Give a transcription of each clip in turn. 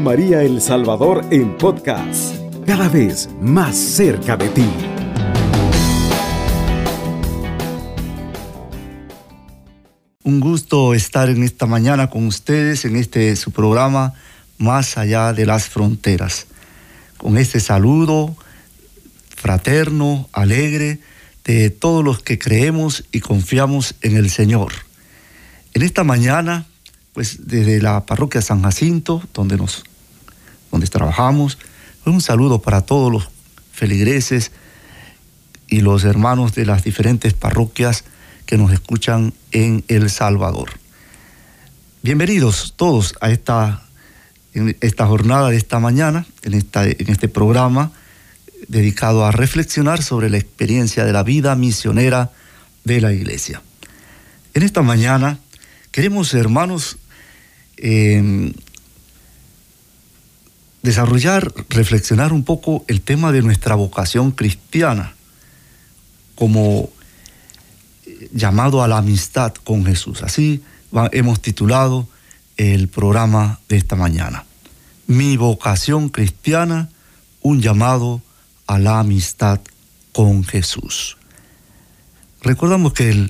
María El Salvador en podcast, cada vez más cerca de ti. Un gusto estar en esta mañana con ustedes en este su programa Más allá de las fronteras. Con este saludo fraterno, alegre de todos los que creemos y confiamos en el Señor. En esta mañana pues desde la parroquia San Jacinto, donde nos donde trabajamos, un saludo para todos los feligreses y los hermanos de las diferentes parroquias que nos escuchan en El Salvador. Bienvenidos todos a esta, esta jornada de esta mañana, en, esta, en este programa dedicado a reflexionar sobre la experiencia de la vida misionera de la iglesia. En esta mañana queremos, hermanos, Em, desarrollar, reflexionar un poco el tema de nuestra vocación cristiana como llamado a la amistad con Jesús. Así hemos titulado el programa de esta mañana. Mi vocación cristiana, un llamado a la amistad con Jesús. Recordamos que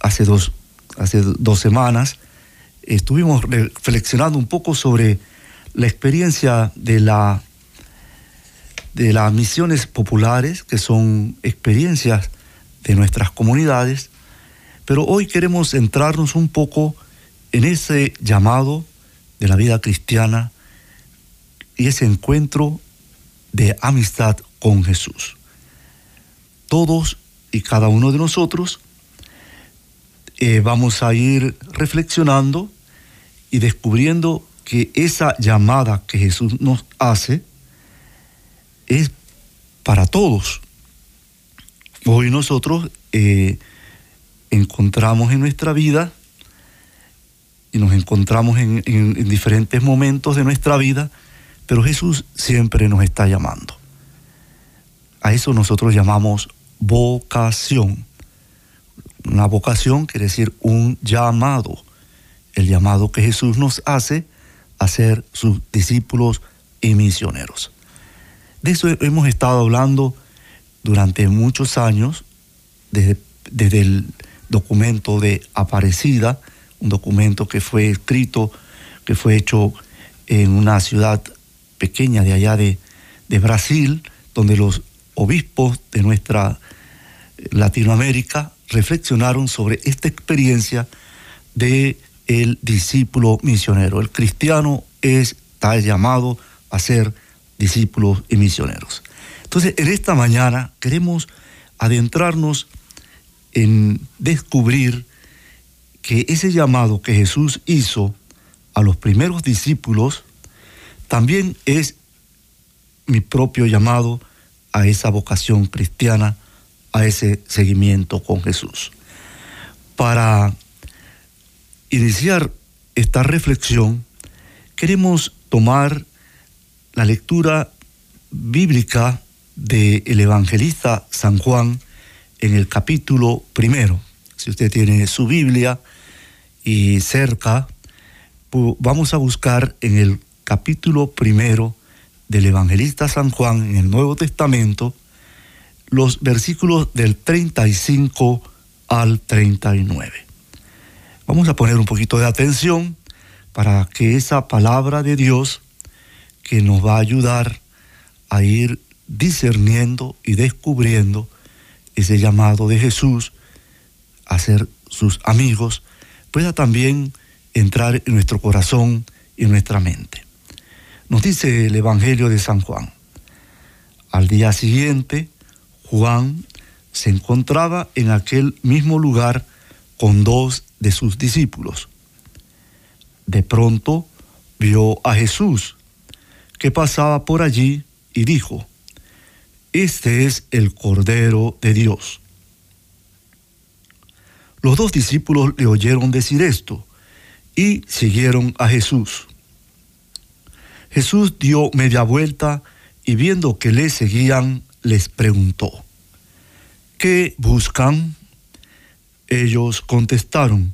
hace, dos, hace dos semanas estuvimos reflexionando un poco sobre la experiencia de, la, de las misiones populares, que son experiencias de nuestras comunidades, pero hoy queremos centrarnos un poco en ese llamado de la vida cristiana y ese encuentro de amistad con Jesús. Todos y cada uno de nosotros eh, vamos a ir reflexionando y descubriendo que esa llamada que Jesús nos hace es para todos. Hoy nosotros eh, encontramos en nuestra vida y nos encontramos en, en diferentes momentos de nuestra vida, pero Jesús siempre nos está llamando. A eso nosotros llamamos vocación. Una vocación quiere decir un llamado el llamado que Jesús nos hace a ser sus discípulos y misioneros. De eso hemos estado hablando durante muchos años, desde, desde el documento de Aparecida, un documento que fue escrito, que fue hecho en una ciudad pequeña de allá de, de Brasil, donde los obispos de nuestra Latinoamérica reflexionaron sobre esta experiencia de el discípulo misionero. El cristiano está llamado a ser discípulos y misioneros. Entonces, en esta mañana queremos adentrarnos en descubrir que ese llamado que Jesús hizo a los primeros discípulos también es mi propio llamado a esa vocación cristiana, a ese seguimiento con Jesús. Para iniciar esta reflexión, queremos tomar la lectura bíblica del evangelista San Juan en el capítulo primero. Si usted tiene su Biblia y cerca, vamos a buscar en el capítulo primero del evangelista San Juan en el Nuevo Testamento los versículos del 35 al 39. Vamos a poner un poquito de atención para que esa palabra de Dios que nos va a ayudar a ir discerniendo y descubriendo ese llamado de Jesús a ser sus amigos, pueda también entrar en nuestro corazón y en nuestra mente. Nos dice el Evangelio de San Juan. Al día siguiente, Juan se encontraba en aquel mismo lugar con dos de sus discípulos. De pronto vio a Jesús que pasaba por allí y dijo, Este es el Cordero de Dios. Los dos discípulos le oyeron decir esto y siguieron a Jesús. Jesús dio media vuelta y viendo que le seguían, les preguntó, ¿qué buscan? Ellos contestaron,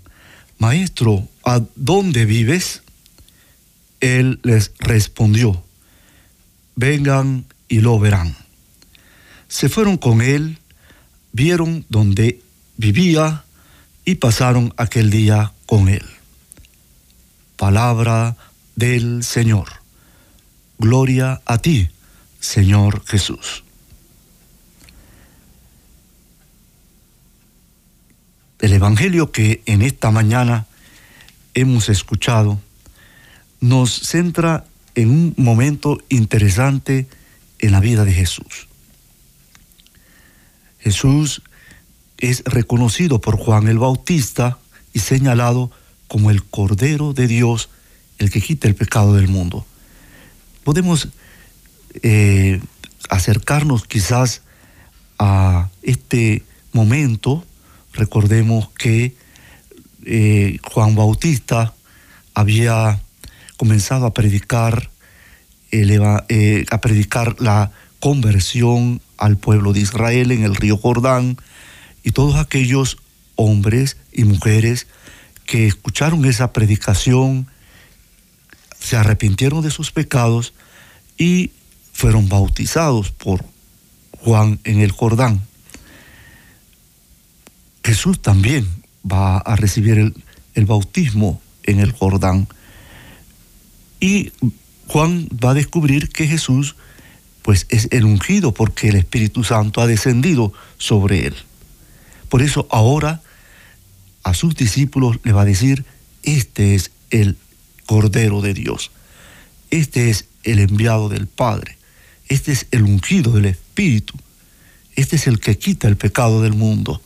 Maestro, ¿a dónde vives? Él les respondió, vengan y lo verán. Se fueron con él, vieron donde vivía y pasaron aquel día con él. Palabra del Señor. Gloria a ti, Señor Jesús. El Evangelio que en esta mañana hemos escuchado nos centra en un momento interesante en la vida de Jesús. Jesús es reconocido por Juan el Bautista y señalado como el Cordero de Dios, el que quita el pecado del mundo. Podemos eh, acercarnos quizás a este momento, recordemos que eh, Juan Bautista había comenzado a predicar, eh, a predicar la conversión al pueblo de Israel en el río Jordán y todos aquellos hombres y mujeres que escucharon esa predicación, se arrepintieron de sus pecados y fueron bautizados por Juan en el Jordán. Jesús también va a recibir el, bautismo en el Jordán. Y Juan va a descubrir que Jesús pues es el ungido porque el Espíritu Santo ha descendido sobre él. Por eso ahora a sus discípulos le va a decir, este es el Cordero de Dios, este es el enviado del Padre, este es el ungido del Espíritu, este es el que quita el pecado del mundo.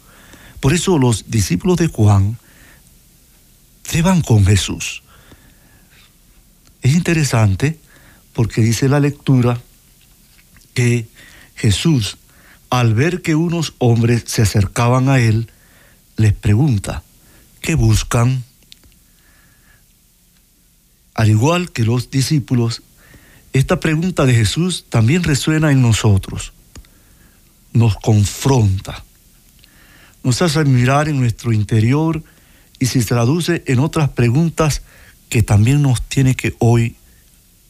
Por eso los discípulos de Juan se van con Jesús. Es interesante porque dice la lectura que Jesús, al ver que unos hombres se acercaban a él, les pregunta, ¿qué buscan? Al igual que los discípulos, esta pregunta de Jesús también resuena en nosotros, nos confronta, nos hace mirar en nuestro interior y se traduce en otras preguntas que también nos tiene que hoy,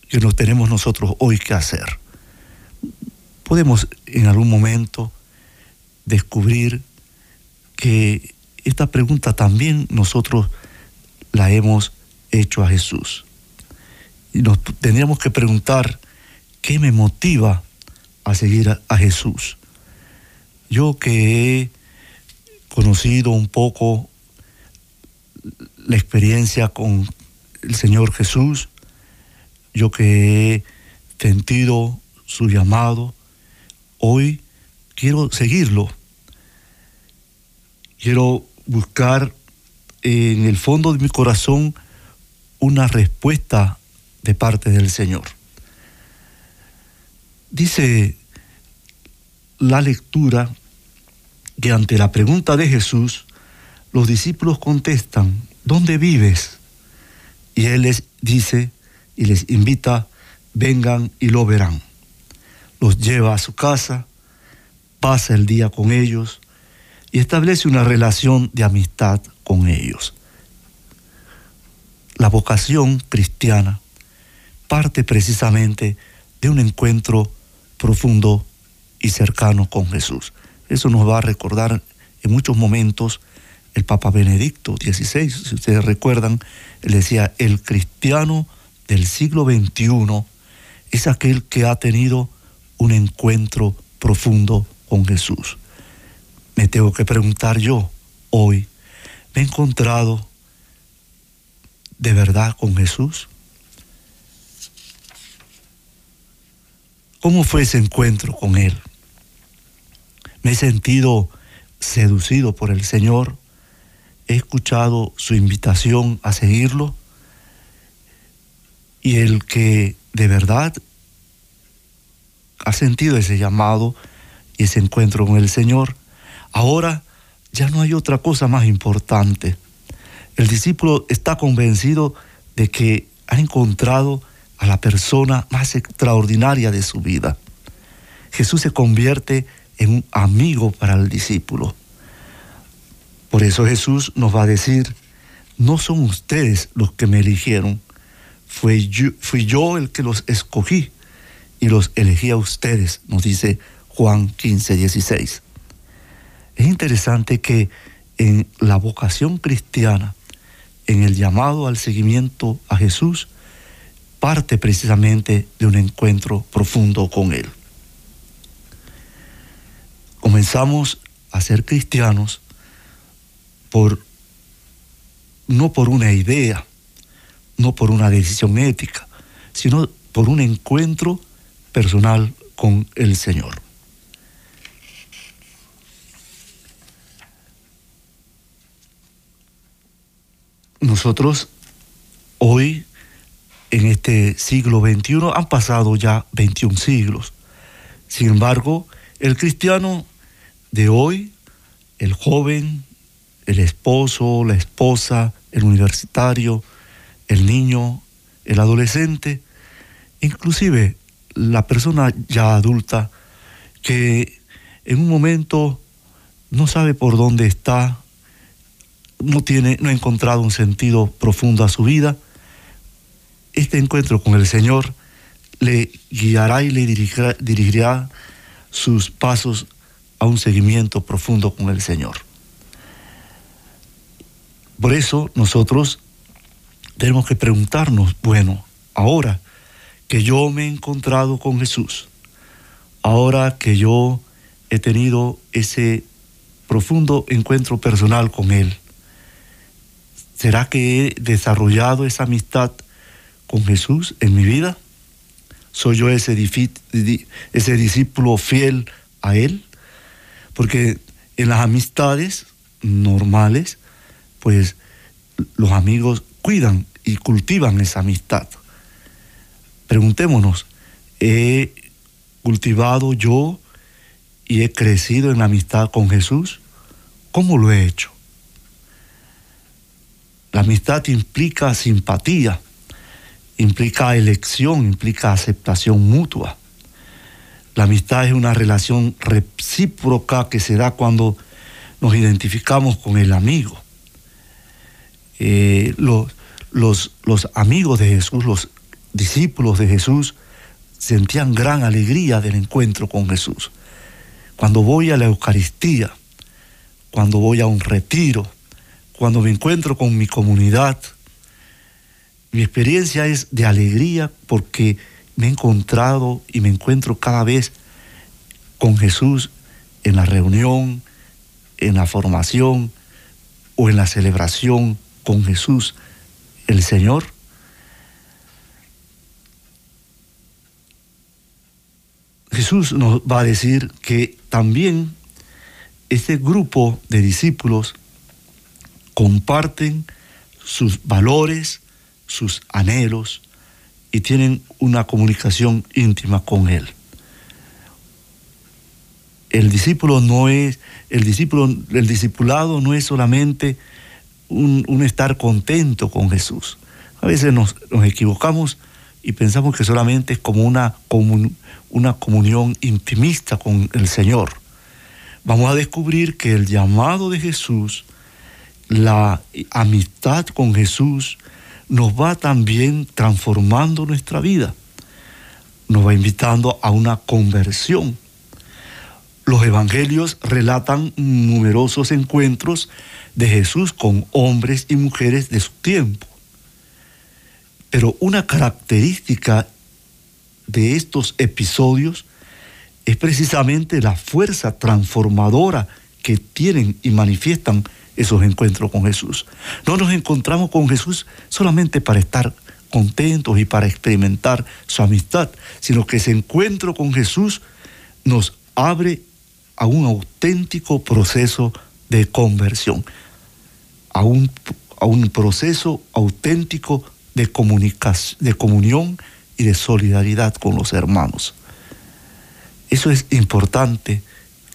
que nos tenemos nosotros hoy que hacer. Podemos en algún momento descubrir que esta pregunta también nosotros la hemos hecho a Jesús. Y nos tendríamos que preguntar, ¿qué me motiva a seguir a, Jesús? Yo que he conocido un poco la experiencia con el Señor Jesús, yo que he sentido su llamado, hoy quiero seguirlo. Quiero buscar en el fondo de mi corazón una respuesta de parte del Señor. Dice la lectura que ante la pregunta de Jesús, los discípulos contestan, ¿dónde vives? Y Él les dice y les invita, vengan y lo verán. Los lleva a su casa, pasa el día con ellos y establece una relación de amistad con ellos. La vocación cristiana parte precisamente de un encuentro profundo y cercano con Jesús. Eso nos va a recordar en muchos momentos el Papa Benedicto XVI, si ustedes recuerdan, él decía, el cristiano del siglo XXI es aquel que ha tenido un encuentro profundo con Jesús. Me tengo que preguntar yo hoy, ¿me he encontrado de verdad con Jesús? ¿Cómo fue ese encuentro con Él? ¿Me he sentido seducido por el Señor? he escuchado su invitación a seguirlo y el que de verdad ha sentido ese llamado y ese encuentro con el Señor, ahora ya no hay otra cosa más importante. El discípulo está convencido de que ha encontrado a la persona más extraordinaria de su vida. Jesús se convierte en un amigo para el discípulo. Por eso Jesús nos va a decir, no son ustedes los que me eligieron, fui yo el que los escogí y los elegí a ustedes, nos dice Juan 15, 16. Es interesante que en la vocación cristiana, en el llamado al seguimiento a Jesús, parte precisamente de un encuentro profundo con Él. Comenzamos a ser cristianos por no por una idea, no por una decisión ética, sino por un encuentro personal con el Señor. Nosotros hoy, en este siglo XXI, han pasado ya 21 siglos. Sin embargo, el cristiano de hoy, el joven, el esposo, la esposa, el universitario, el niño, el adolescente, inclusive la persona ya adulta que en un momento no sabe por dónde está, no tiene, no ha encontrado un sentido profundo a su vida, este encuentro con el Señor le guiará y le dirigirá, dirigirá sus pasos a un seguimiento profundo con el Señor. Por eso nosotros tenemos que preguntarnos, bueno, ahora que yo me he encontrado con Jesús, ahora que yo he tenido ese profundo encuentro personal con Él, ¿será que he desarrollado esa amistad con Jesús en mi vida? ¿Soy yo ese, ese discípulo fiel a Él? Porque en las amistades normales, pues los amigos cuidan y cultivan esa amistad. Preguntémonos, ¿he cultivado yo y he crecido en la amistad con Jesús? ¿Cómo lo he hecho? La amistad implica simpatía, implica elección, implica aceptación mutua. La amistad es una relación recíproca que se da cuando nos identificamos con el amigo. Eh, los, los, los amigos de Jesús, los discípulos de Jesús, sentían gran alegría del encuentro con Jesús. Cuando voy a la Eucaristía, cuando voy a un retiro, cuando me encuentro con mi comunidad, mi experiencia es de alegría porque me he encontrado y me encuentro cada vez con Jesús en la reunión, en la formación o en la celebración con Jesús, el Señor, Jesús nos va a decir que también este grupo de discípulos comparten sus valores, sus anhelos y tienen una comunicación íntima con Él. El discípulo no es, el discípulo, el discipulado no es solamente un, estar contento con Jesús. A veces nos, equivocamos y pensamos que solamente es como una, una comunión intimista con el Señor. Vamos a descubrir que el llamado de Jesús, la amistad con Jesús, nos va también transformando nuestra vida. Nos va invitando a una conversión. Los evangelios relatan numerosos encuentros de Jesús con hombres y mujeres de su tiempo. Pero una característica de estos episodios es precisamente la fuerza transformadora que tienen y manifiestan esos encuentros con Jesús. No nos encontramos con Jesús solamente para estar contentos y para experimentar su amistad, sino que ese encuentro con Jesús nos abre a un auténtico proceso de conversión a un, a un proceso auténtico de, de comunión y de solidaridad con los hermanos. Eso es importante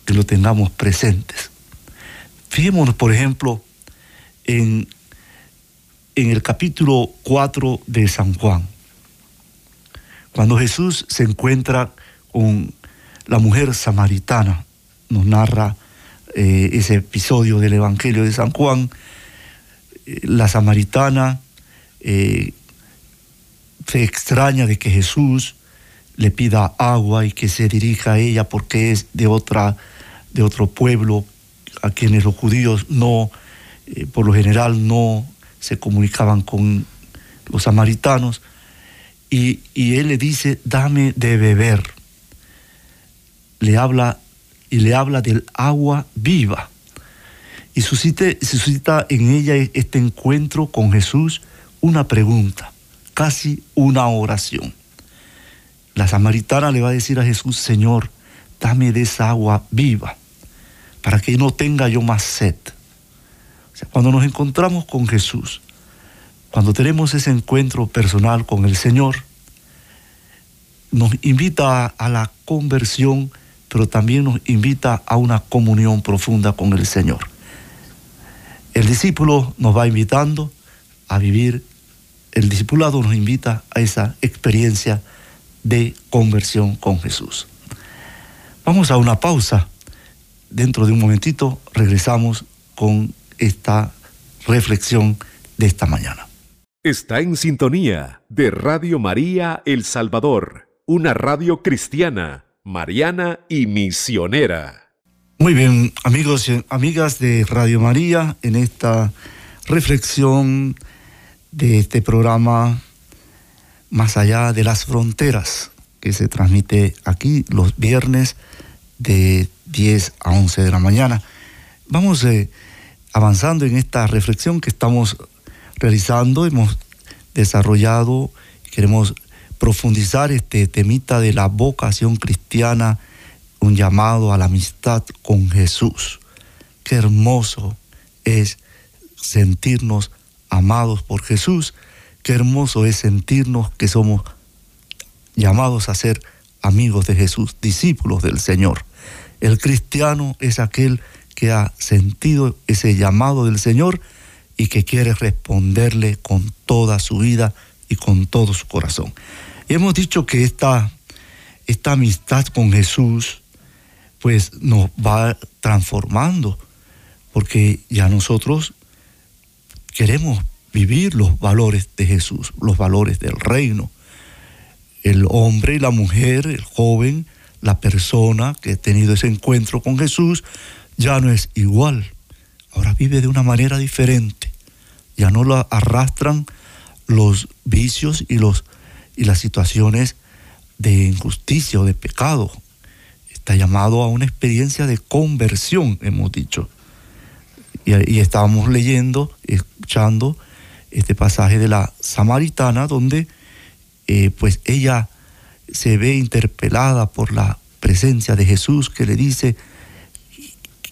que lo tengamos presentes. Fijémonos, por ejemplo, en, en el capítulo 4 de San Juan, cuando Jesús se encuentra con la mujer samaritana, nos narra eh, ese episodio del Evangelio de San Juan, la samaritana, eh, se extraña de que Jesús le pida agua y que se dirija a ella porque es de, otra, de otro pueblo a quienes los judíos no, eh, por lo general no se comunicaban con los samaritanos. Y, él le dice, dame de beber. Le habla y le habla del agua viva. Y suscita, suscita en ella este encuentro con Jesús una pregunta, casi una oración. La samaritana le va a decir a Jesús, Señor, dame de esa agua viva, para que no tenga yo más sed. cuando nos encontramos con Jesús, cuando tenemos ese encuentro personal con el Señor, nos invita a la conversión, pero también nos invita a una comunión profunda con el Señor. El discípulo nos va invitando a vivir, el discipulado nos invita a esa experiencia de conversión con Jesús. Vamos a una pausa. Dentro de un momentito regresamos con esta reflexión de esta mañana. Está en sintonía de Radio María El Salvador, una radio cristiana, mariana y misionera. Muy bien, amigos y amigas de Radio María, en esta reflexión de este programa más allá de las fronteras, que se transmite aquí los viernes de 10 a 11 de la mañana. Vamos eh, avanzando en esta reflexión que estamos realizando, hemos desarrollado, queremos profundizar este temita de la vocación cristiana, un llamado a la amistad con Jesús. Qué hermoso es sentirnos amados por Jesús Qué hermoso es sentirnos que somos llamados a ser amigos de Jesús, discípulos del Señor. El cristiano es aquel que ha sentido ese llamado del Señor y que quiere responderle con toda su vida y con todo su corazón. Y hemos dicho que esta, amistad con Jesús pues nos va transformando, porque ya nosotros queremos vivir los valores de Jesús, los valores del reino. El hombre y la mujer, el joven, la persona que ha tenido ese encuentro con Jesús, ya no es igual. Ahora vive de una manera diferente. Ya no la arrastran los vicios y, los, y las situaciones de injusticia o de pecado. Está llamado a una experiencia de conversión, hemos dicho. Y, estábamos leyendo, escuchando este pasaje de la samaritana donde eh, pues ella se ve interpelada por la presencia de Jesús que le dice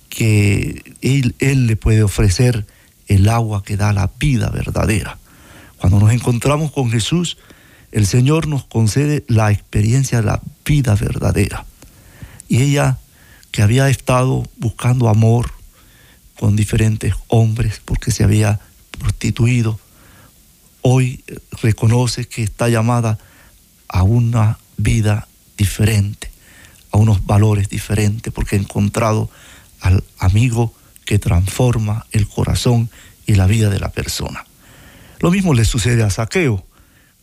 que él, él le puede ofrecer el agua que da la vida verdadera. Cuando nos encontramos con Jesús, el Señor nos concede la experiencia de la vida verdadera. Y ella, que había estado buscando amor con diferentes hombres porque se había prostituido, hoy reconoce que está llamada a una vida diferente, a unos valores diferentes, porque ha encontrado al amigo que transforma el corazón y la vida de la persona. Lo mismo le sucede a Saqueo,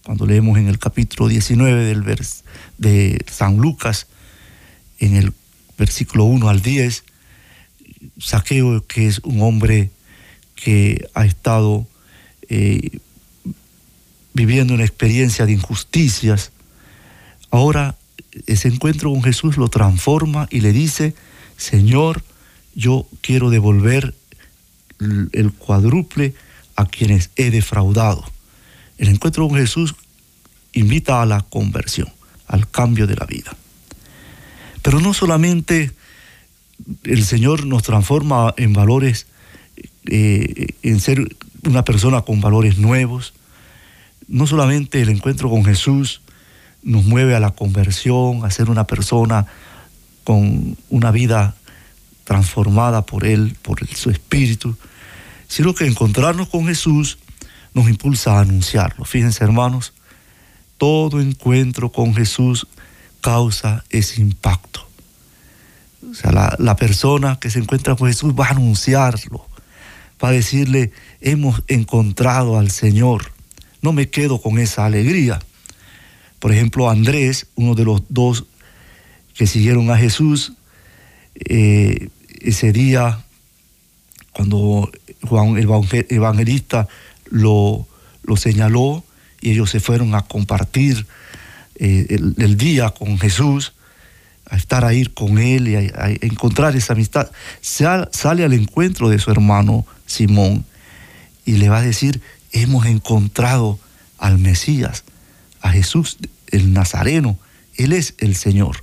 cuando leemos en el capítulo 19 del vers de San Lucas, en el versículo 1 al 10, Saqueo, que es un hombre que ha estado eh, viviendo una experiencia de injusticias, ahora ese encuentro con Jesús lo transforma y le dice, Señor, yo quiero devolver el cuádruple a quienes he defraudado. El encuentro con Jesús invita a la conversión, al cambio de la vida. Pero no solamente el Señor nos transforma en valores, eh, en ser una persona con valores nuevos, no solamente el encuentro con Jesús nos mueve a la conversión, a ser una persona con una vida transformada por Él, por su Espíritu, sino que encontrarnos con Jesús nos impulsa a anunciarlo. Fíjense hermanos, todo encuentro con Jesús causa ese impacto. O sea, la, la persona que se encuentra con Jesús va a anunciarlo, va a decirle, hemos encontrado al Señor no me quedo con esa alegría, Por ejemplo, Andrés, uno de los dos que siguieron a Jesús, eh, ese día, cuando Juan el evangelista lo, lo, señaló y ellos se fueron a compartir eh, el, día con Jesús, a estar ahí con él y a, encontrar esa amistad, sale al encuentro de su hermano Simón y le va a decir, hemos encontrado al Mesías, a Jesús el Nazareno, Él es el Señor.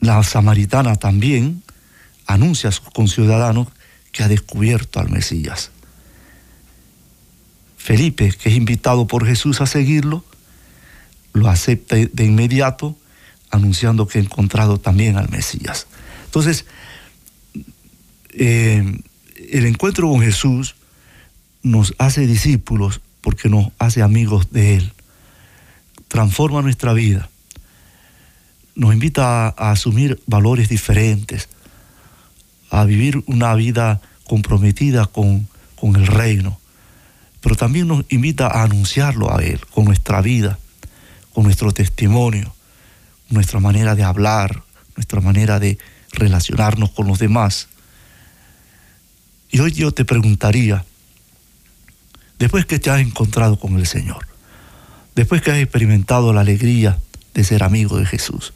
La samaritana también anuncia a sus conciudadanos que ha descubierto al Mesías. Felipe, que es invitado por Jesús a seguirlo, lo acepta de inmediato, anunciando que ha encontrado también al Mesías. Entonces, eh, el encuentro con Jesús nos hace discípulos porque nos hace amigos de Él. Transforma nuestra vida. Nos invita a, asumir valores diferentes, a vivir una vida comprometida con, con el reino. Pero también nos invita a anunciarlo a Él con nuestra vida, con nuestro testimonio, nuestra manera de hablar, nuestra manera de relacionarnos con los demás. Y hoy yo te preguntaría, después que te has encontrado con el Señor, después que has experimentado la alegría de ser amigo de Jesús,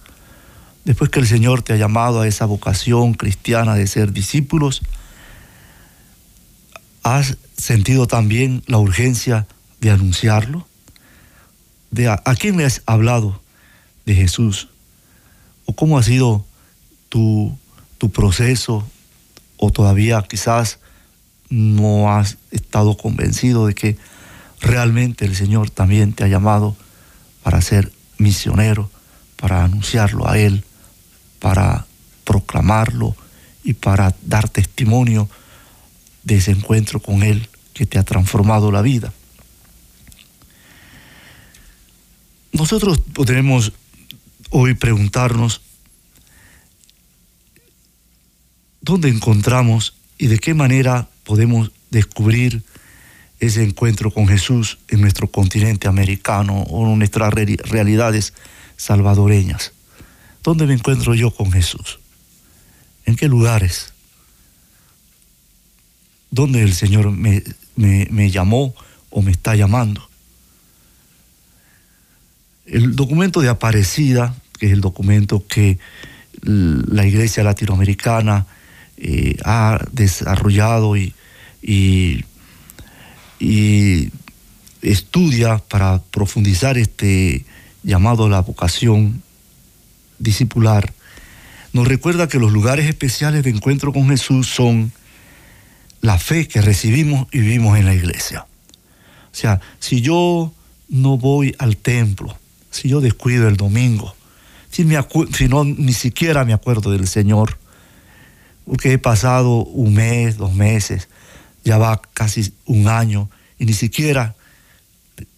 después que el Señor te ha llamado a esa vocación cristiana de ser discípulos, ¿has sentido también la urgencia de anunciarlo? De a, quién le has hablado de Jesús? ¿O cómo ha sido tu, tu proceso? ¿O todavía quizás no has estado convencido de que realmente el Señor también te ha llamado para ser misionero, para anunciarlo a Él, para proclamarlo y para dar testimonio de ese encuentro con Él que te ha transformado la vida. Nosotros podremos hoy preguntarnos dónde encontramos y de qué manera podemos descubrir ese encuentro con Jesús en nuestro continente americano o en nuestras realidades salvadoreñas. ¿Dónde me encuentro yo con Jesús? ¿En qué lugares? ¿Dónde el Señor me, me llamó o me está llamando? El documento de Aparecida, que es el documento que la Iglesia Latinoamericana eh, ha desarrollado y, y, estudia para profundizar este llamado a la vocación discipular, nos recuerda que los lugares especiales de encuentro con Jesús son la fe que recibimos y vivimos en la iglesia. O sea, si yo no voy al templo, si yo descuido el domingo, si, si no ni siquiera me acuerdo del Señor, porque he pasado un mes, dos meses, ya va casi un año y ni siquiera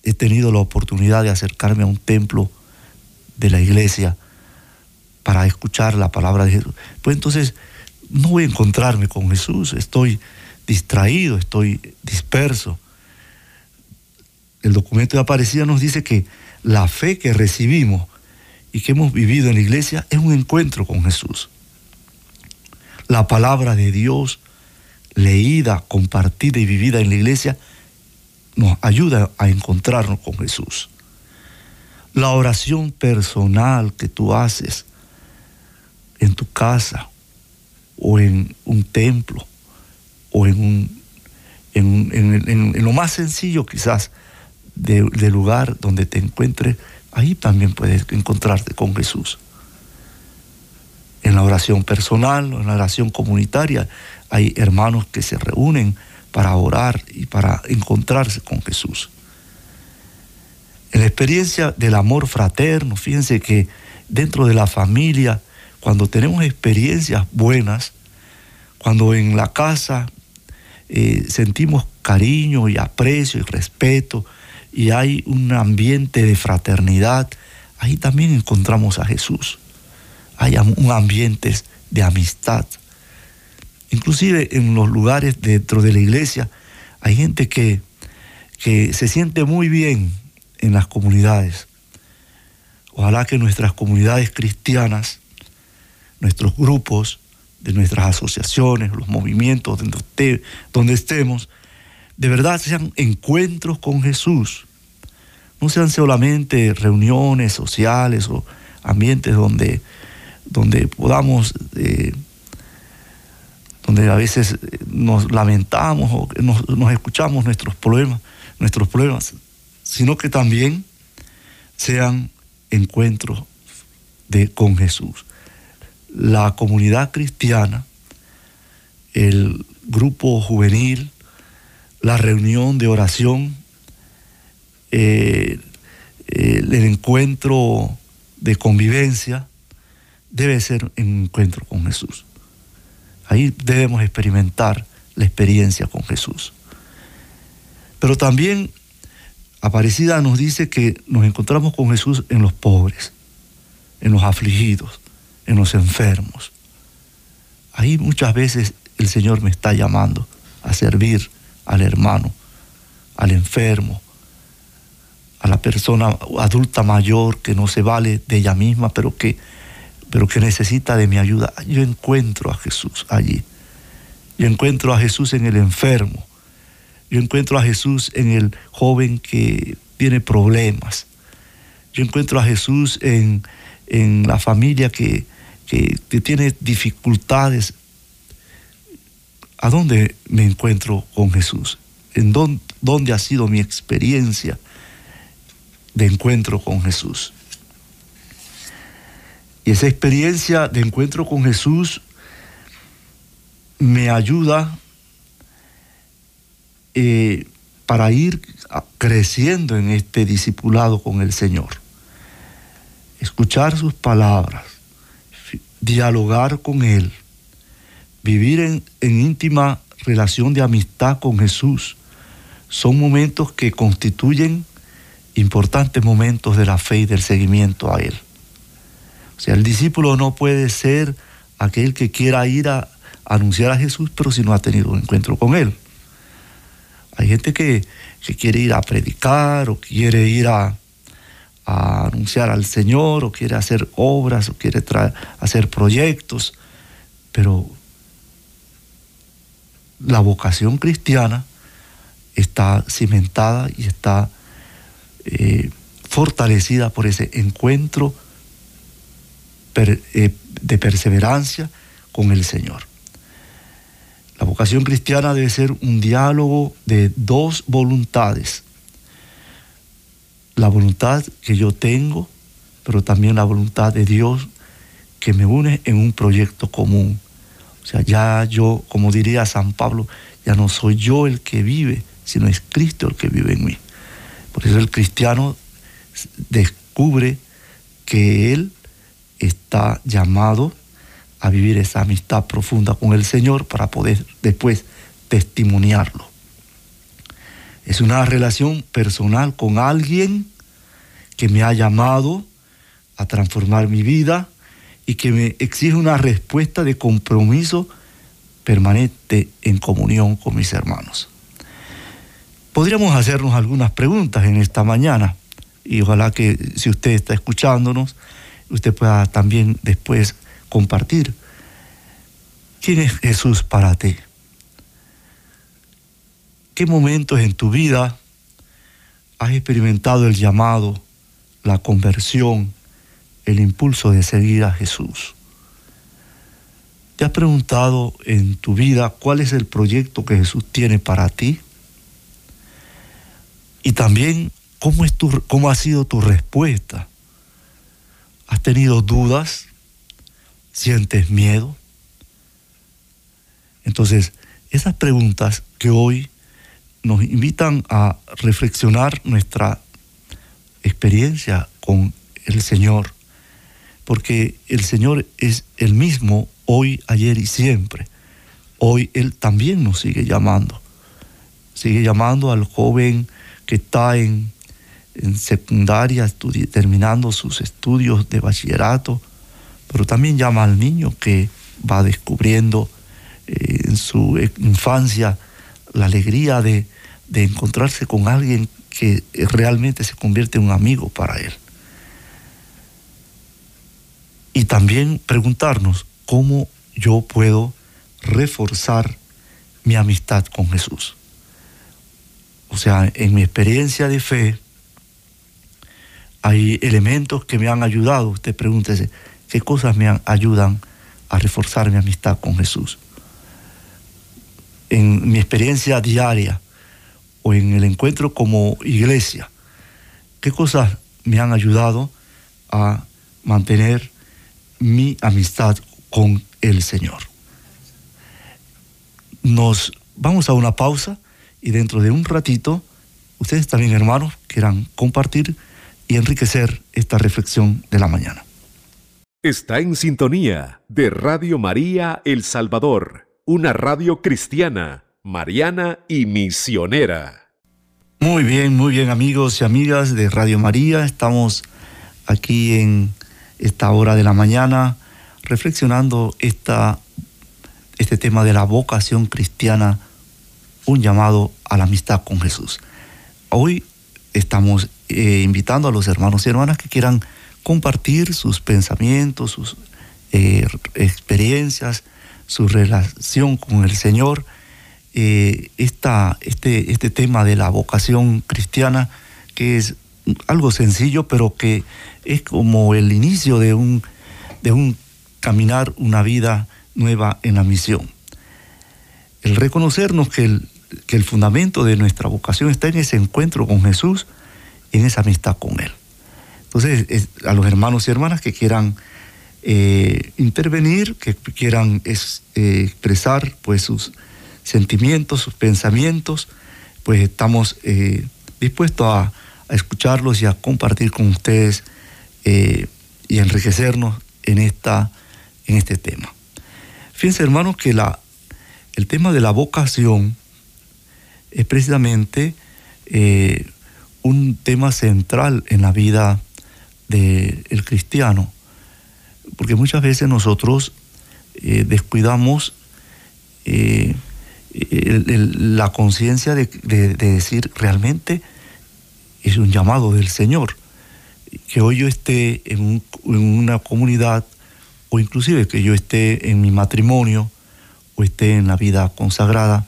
he tenido la oportunidad de acercarme a un templo de la iglesia para escuchar la palabra de Jesús. Pues entonces no voy a encontrarme con Jesús, estoy distraído, estoy disperso. El documento de Aparecida nos dice que la fe que recibimos y que hemos vivido en la iglesia es un encuentro con Jesús. La palabra de Dios leída, compartida y vivida en la iglesia nos ayuda a encontrarnos con Jesús. La oración personal que tú haces en tu casa o en un templo o en, un, en, lo más sencillo quizás del lugar donde te encuentres, ahí también puedes encontrarte con Jesús. En la oración personal, en la oración comunitaria, hay hermanos que se reúnen para orar y para encontrarse con Jesús. En la experiencia del amor fraterno, fíjense que dentro de la familia, cuando tenemos experiencias buenas, cuando en la casa eh, sentimos cariño y aprecio y respeto y hay un ambiente de fraternidad, ahí también encontramos a Jesús. Hay un ambiente de amistad. Inclusive en los lugares dentro de la iglesia hay gente que, que se siente muy bien en las comunidades. Ojalá que nuestras comunidades cristianas, nuestros grupos, de nuestras asociaciones, los movimientos donde, donde estemos, de verdad sean encuentros con Jesús. No sean solamente reuniones sociales o ambientes donde, donde podamos, eh, donde a veces nos lamentamos o nos, nos escuchamos nuestros problemas, nuestros problemas, sino que también sean encuentros de, con Jesús. La comunidad cristiana, el grupo juvenil, la reunión de oración, eh, el encuentro de convivencia, debe ser un encuentro con Jesús. Ahí debemos experimentar la experiencia con Jesús. Pero también Aparecida nos dice que nos encontramos con Jesús en los pobres, en los afligidos, en los enfermos. Ahí muchas veces el Señor me está llamando a servir al hermano, al enfermo, a la persona adulta mayor que no se vale de ella misma, pero que, pero que necesita de mi ayuda. Yo encuentro a Jesús allí. Yo encuentro a Jesús en el enfermo. Yo encuentro a Jesús en el joven que tiene problemas. Yo encuentro a Jesús en, la familia que, tiene dificultades. ¿A dónde me encuentro con Jesús? ¿En dónde, dónde ha sido mi experiencia de encuentro con Jesús? Y esa experiencia de encuentro con Jesús me ayuda eh, para ir creciendo en este discipulado con el Señor. Escuchar sus palabras, dialogar con Él, vivir en, en íntima relación de amistad con Jesús, son momentos que constituyen importantes momentos de la fe y del seguimiento a Él. Sea, el discípulo no puede ser aquel que quiera ir a anunciar a Jesús, pero si no ha tenido un encuentro con Él. Hay gente que, quiere ir a predicar o quiere ir a, anunciar al Señor o quiere hacer obras o quiere hacer proyectos, pero la vocación cristiana está cimentada y está eh, fortalecida por ese encuentro de perseverancia con el Señor. La vocación cristiana debe ser un diálogo de dos voluntades. La voluntad que yo tengo, pero también la voluntad de Dios que me une en un proyecto común. O sea, ya yo, como diría San Pablo, ya no soy yo el que vive, sino es Cristo el que vive en mí. Por eso el cristiano descubre que él está llamado a vivir esa amistad profunda con el Señor para poder después testimoniarlo. Es una relación personal con alguien que me ha llamado a transformar mi vida y que me exige una respuesta de compromiso permanente en comunión con mis hermanos. Podríamos hacernos algunas preguntas en esta mañana y ojalá que si usted está escuchándonos, usted pueda también después compartir. ¿Quién es Jesús para ti? ¿Qué momentos en tu vida has experimentado el llamado, la conversión, el impulso de seguir a Jesús? ¿Te has preguntado en tu vida cuál es el proyecto que Jesús tiene para ti? Y también cómo, es tu, cómo ha sido tu respuesta. ¿Has tenido dudas? ¿Sientes miedo? Entonces, esas preguntas que hoy nos invitan a reflexionar nuestra experiencia con el Señor, porque el Señor es el mismo hoy, ayer y siempre. Hoy Él también nos sigue llamando. Sigue llamando al joven que está en, en secundaria terminando sus estudios de bachillerato, pero también llama al niño que va descubriendo eh, en su infancia la alegría de, encontrarse con alguien que realmente se convierte en un amigo para él. Y también preguntarnos cómo yo puedo reforzar mi amistad con Jesús. O sea, en mi experiencia de fe, hay elementos que me han ayudado. Usted pregúntese, ¿qué cosas me ayudan a reforzar mi amistad con Jesús? En mi experiencia diaria o en el encuentro como iglesia, ¿qué cosas me han ayudado a mantener mi amistad con el Señor? Nos vamos a una pausa y dentro de un ratito, ustedes también hermanos quieran compartir y enriquecer esta reflexión de la mañana. Está en sintonía de Radio María El Salvador, una radio cristiana, mariana y misionera. Muy bien, muy bien amigos y amigas de Radio María, estamos aquí en esta hora de la mañana reflexionando esta, este tema de la vocación cristiana, un llamado a la amistad con Jesús. Hoy estamos eh, invitando a los hermanos y hermanas que quieran compartir sus pensamientos, sus eh, experiencias, su relación con el Señor. Eh, esta, este, este tema de la vocación cristiana, que es algo sencillo, pero que es como el inicio de un, de un caminar una vida nueva en la misión. El reconocernos que el, que el fundamento de nuestra vocación está en ese encuentro con Jesús, en esa amistad con Él. Entonces, a los hermanos y hermanas que quieran eh, intervenir, que quieran eh, expresar pues, sus sentimientos, sus pensamientos, pues estamos eh, dispuestos a, escucharlos y a compartir con ustedes y enriquecernos en, esta, en este tema. Fíjense, hermanos, que la, el tema de la vocación es precisamente un tema central en la vida del cristiano, porque muchas veces nosotros eh, descuidamos eh, la conciencia de, decir realmente es un llamado del Señor, que hoy yo esté en, una comunidad o inclusive que yo esté en mi matrimonio o esté en la vida consagrada,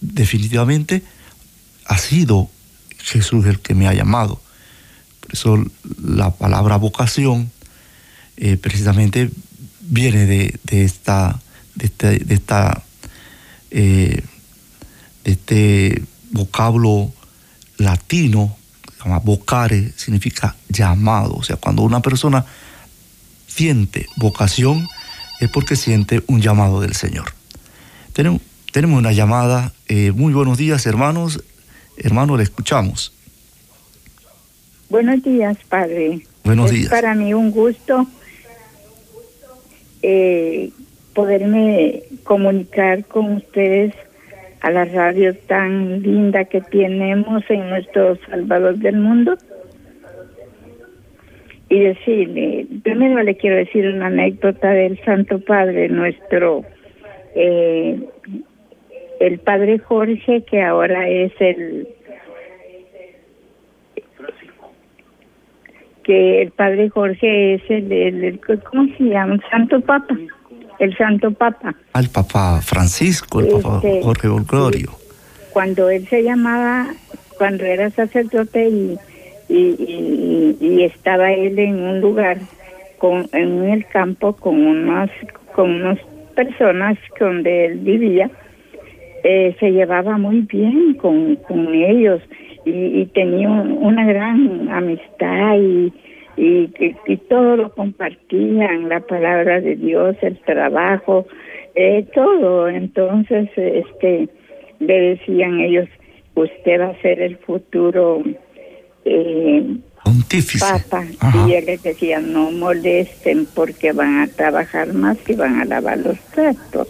definitivamente ha sido Jesús el que me ha llamado. Por eso la palabra vocación eh, precisamente viene de, esta, de, esta, eh, de este vocablo latino, se llama vocare, significa llamado. O sea, cuando una persona siente vocación es porque siente un llamado del Señor. Tenemos, tenemos una llamada. Eh, muy buenos días, hermanos. Hermano, le escuchamos. Buenos días, padre. Buenos días. Para mí un gusto eh, poderme comunicar con ustedes a la radio tan linda que tenemos en nuestro Salvador del Mundo. Y decirle, primero le quiero decir una anécdota del Santo Padre, nuestro eh, el padre Jorge, que ahora es el que el padre Jorge es el, el, ¿cómo se llama? Santo Papa, el Santo Papa. Al Papa Francisco, el Papa este, Jorge Gregorio. Cuando él se llamaba, cuando era sacerdote y, y, y, estaba él en un lugar, con, en el campo, con unas, con unas personas donde él vivía, eh, se llevaba muy bien con, con ellos y, tenía una gran amistad y, y, y, todo lo compartían, la palabra de Dios, el trabajo, eh, todo. Entonces, este, le decían ellos, usted va a ser el futuro eh, Papa. Y él les decía, no molesten porque van a trabajar más y van a lavar los platos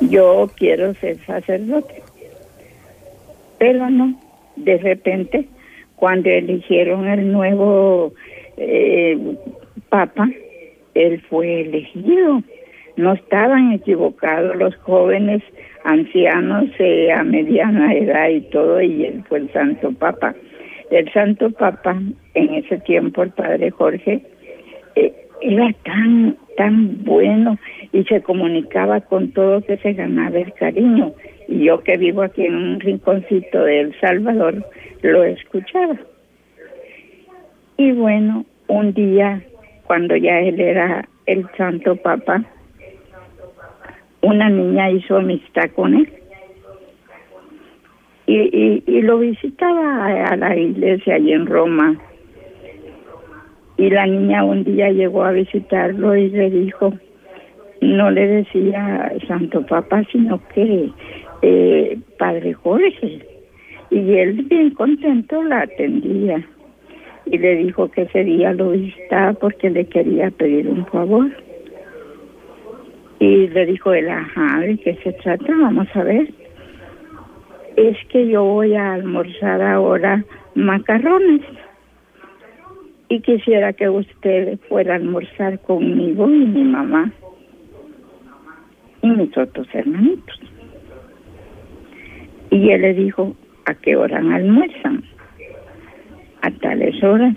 yo quiero ser sacerdote. Pero no, de repente, cuando eligieron el nuevo eh, papa, él fue elegido. no estaban equivocados los jóvenes, ancianos eh, a mediana edad y todo, y él fue el Santo Papa. El Santo Papa, en ese tiempo, el Padre Jorge, eh, era tan, tan bueno y se comunicaba con todo que se ganaba el cariño. Y yo que vivo aquí en un rinconcito de El Salvador, lo escuchaba. Y bueno, un día, cuando ya él era el Santo Papa, una niña hizo amistad con él. Y, y, lo visitaba a, la iglesia allí en Roma. Y la niña un día llegó a visitarlo y le dijo, no le decía Santo Papa, sino que eh, Padre Jorge. Y él bien contento la atendía y le dijo que ese día lo visitaba porque le quería pedir un favor. Y le dijo él, ajá, ¿de qué se trata? Vamos a ver. Es que yo voy a almorzar ahora macarrones y quisiera que usted fuera a almorzar conmigo y mi mamá y mis otros hermanitos. Y él le dijo, ¿a qué hora almuerzan? A tales horas.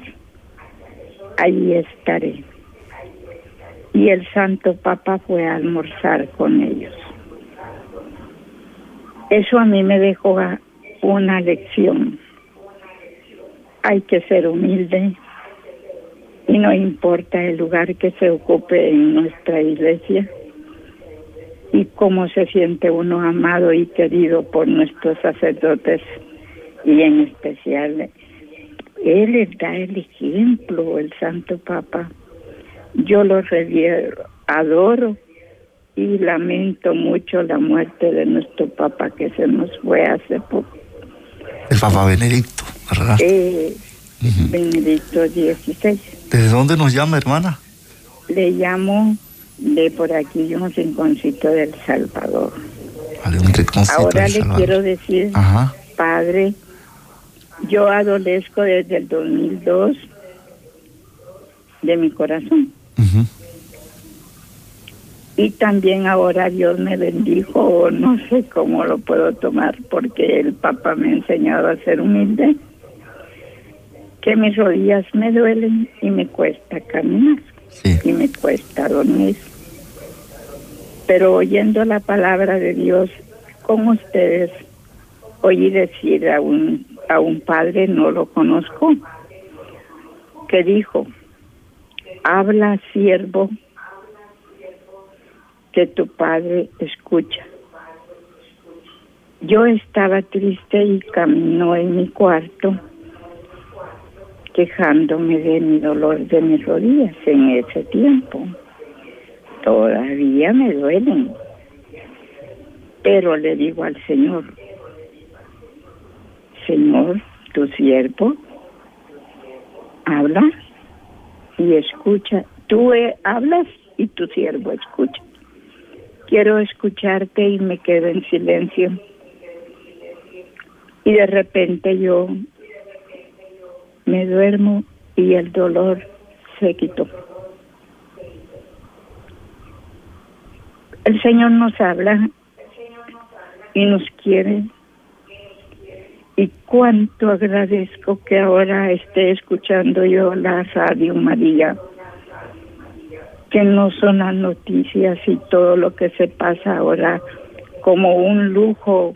Allí estaré. Y el Santo Papa fue a almorzar con ellos. Eso a mí me dejó una lección. Hay que ser humilde y no importa el lugar que se ocupe en nuestra iglesia y cómo se siente uno amado y querido por nuestros sacerdotes y en especial él les da el ejemplo, el Santo Papa. Yo lo reviero, adoro y lamento mucho la muerte de nuestro Papa que se nos fue hace poco. El Papa Benedicto, ¿verdad? Eh, Benedicto XVI. ¿Desde dónde nos llama, hermana? Le llamo de por aquí un rinconcito del Salvador. Ahora le quiero decir, padre, yo adolezco desde el 2002 de mi corazón. Y también ahora Dios me bendijo, no sé cómo lo puedo tomar, porque el Papa me ha enseñado a ser humilde, que mis rodillas me duelen y me cuesta caminar y me cuesta dormir pero oyendo la palabra de Dios con ustedes, oí decir a un, a un padre, no lo conozco, que dijo, habla siervo, que tu padre escucha. Yo estaba triste y caminó en mi cuarto quejándome de mi dolor de mis rodillas en ese tiempo todavía me duelen. Pero le digo al Señor, Señor, tu siervo, habla y escucha. Tú eh, hablas y tu siervo escucha. Quiero escucharte y me quedo en silencio. Y de repente yo me duermo y el dolor se quitó. El Señor nos habla y nos quiere. Y cuánto agradezco que ahora esté escuchando yo la radio María, que no son las noticias y todo lo que se pasa ahora como un lujo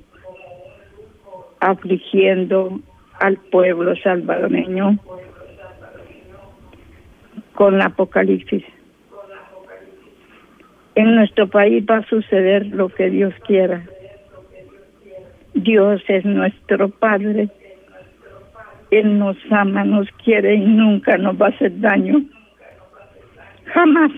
afligiendo al pueblo salvadoreño con la apocalipsis en nuestro país va a suceder lo que Dios quiera. Dios es nuestro Padre. Él nos ama, nos quiere y nunca nos va a hacer daño. Jamás.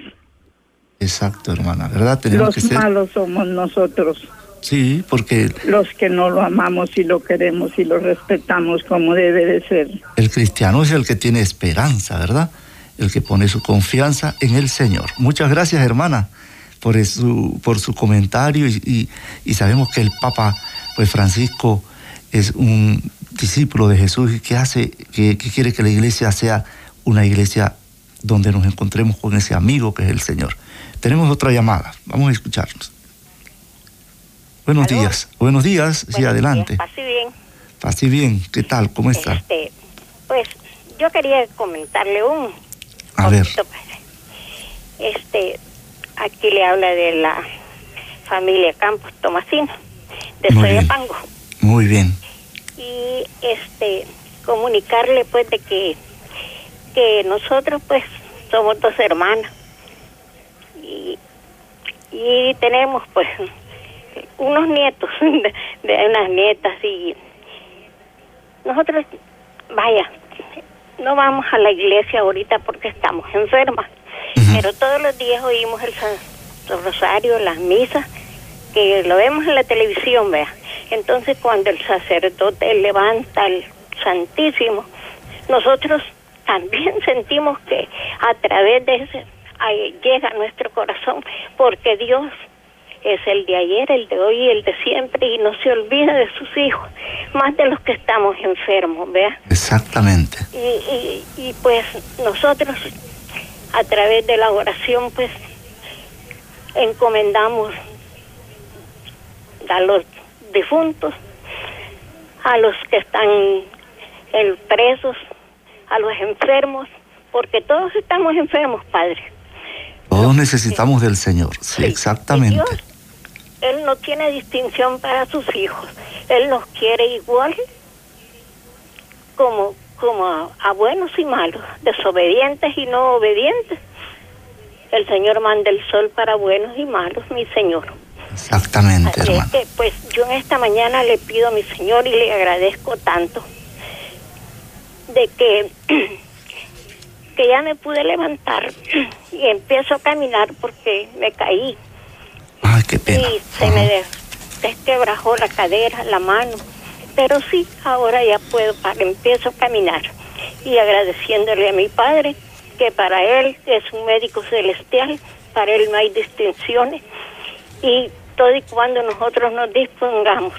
Exacto, hermana, ¿verdad? Tenemos los malos somos nosotros. Sí, porque... Los que no lo amamos y lo queremos y lo respetamos como debe de ser. El cristiano es el que tiene esperanza, ¿verdad? El que pone su confianza en el Señor. Muchas gracias, hermana por su, por su comentario y, sabemos que el Papa pues Francisco es un discípulo de Jesús y que hace, que, quiere que la iglesia sea una iglesia donde nos encontremos con ese amigo que es el Señor. tenemos otra llamada. Vamos a escucharnos. Buenos días. Buenos días. sí, adelante. Pase bien. Pase bien. ¿Qué tal? ¿Cómo está? Este, pues yo quería comentarle un A ver. poquito. Este, aquí le habla de la familia Campos Tomasino, de. Soyapango. Muy bien. y este comunicarle pues de que que nosotros pues somos dos hermanas y, y tenemos pues unos nietos de, de unas nietas y nosotros vaya no vamos a la iglesia ahorita porque estamos enfermas Pero todos los días oímos el Santo Rosario las misas que lo vemos en la televisión, vea. Entonces, cuando el sacerdote levanta el Santísimo, nosotros también sentimos que a través de ese llega a nuestro corazón, porque Dios es el de ayer, el de hoy y el de siempre, y no se olvida de sus hijos, más de los que estamos enfermos, vea. Exactamente. Y, y, y pues nosotros a través de la oración pues encomendamos a los difuntos, a los que están en presos, a los enfermos, porque todos estamos enfermos, Padre. Todos necesitamos del Señor. Sí, exactamente. Dios, Él no tiene distinción para sus hijos. Él nos quiere igual como, como a, buenos y malos, desobedientes y no obedientes. El Señor manda el sol para buenos y malos, mi Señor. Exactamente, Así es hermano. que, pues yo en esta mañana le pido a mi Señor y le agradezco tanto de que, que ya me pude levantar y empiezo a caminar porque me caí Ay, qué pena. y se Ajá. me des- desquebrajó la cadera, la mano. Pero sí, ahora ya puedo, empiezo a caminar. Y agradeciéndole a mi padre, que para él es un médico celestial, para él no hay distinciones. Y todo y cuando nosotros nos dispongamos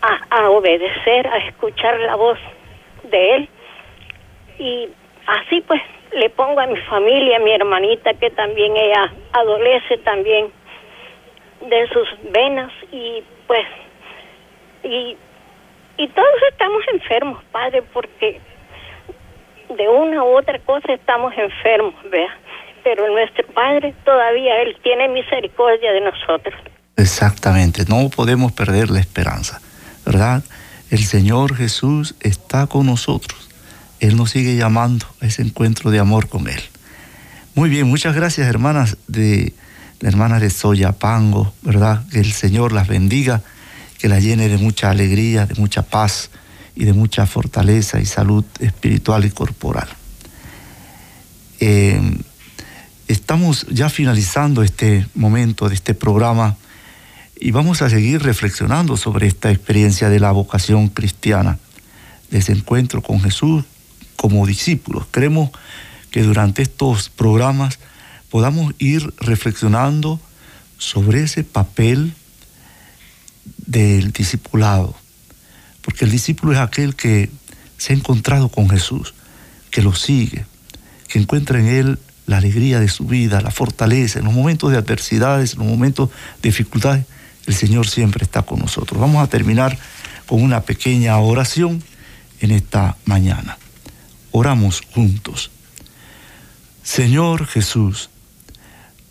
a obedecer, a escuchar la voz de él, y así pues le pongo a mi familia, a mi hermanita que también ella adolece también de sus venas y pues y, y todos estamos enfermos, padre, porque de una u otra cosa estamos enfermos, vea. Pero nuestro Padre todavía Él tiene misericordia de nosotros. Exactamente. No podemos perder la esperanza. ¿Verdad? El Señor Jesús está con nosotros. Él nos sigue llamando a ese encuentro de amor con Él. Muy bien, muchas gracias hermanas de la hermana de Soyapango, ¿verdad? Que el Señor las bendiga, que las llene de mucha alegría, de mucha paz y de mucha fortaleza y salud espiritual y corporal. Eh, estamos ya finalizando este momento de este programa y vamos a seguir reflexionando sobre esta experiencia de la vocación cristiana, de ese encuentro con Jesús como discípulos. Creemos que durante estos programas podamos ir reflexionando sobre ese papel del discipulado, porque el discípulo es aquel que se ha encontrado con Jesús, que lo sigue, que encuentra en él la alegría de su vida, la fortaleza, en los momentos de adversidades, en los momentos de dificultades, el Señor siempre está con nosotros. Vamos a terminar con una pequeña oración en esta mañana. Oramos juntos. Señor Jesús,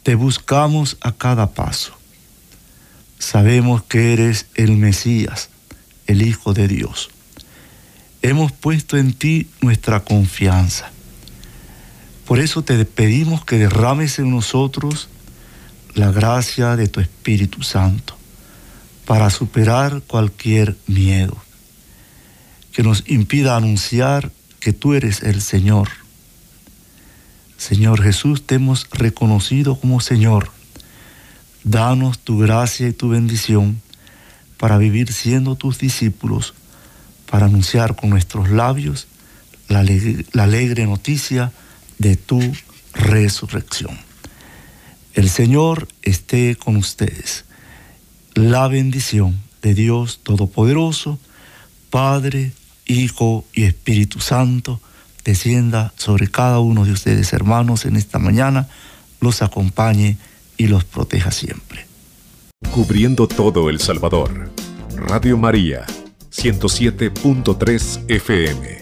te buscamos a cada paso. Sabemos que eres el Mesías, el Hijo de Dios. Hemos puesto en ti nuestra confianza. Por eso te pedimos que derrames en nosotros la gracia de tu Espíritu Santo para superar cualquier miedo que nos impida anunciar que tú eres el Señor. Señor Jesús, te hemos reconocido como Señor. Danos tu gracia y tu bendición para vivir siendo tus discípulos, para anunciar con nuestros labios la alegre, noticia de tu resurrección. El Señor esté con ustedes. La bendición de Dios Todopoderoso, Padre, Hijo y Espíritu Santo, descienda sobre cada uno de ustedes, hermanos, en esta mañana. los acompañe y los proteja siempre. Cubriendo todo El Salvador. Radio María, 107.3 FM.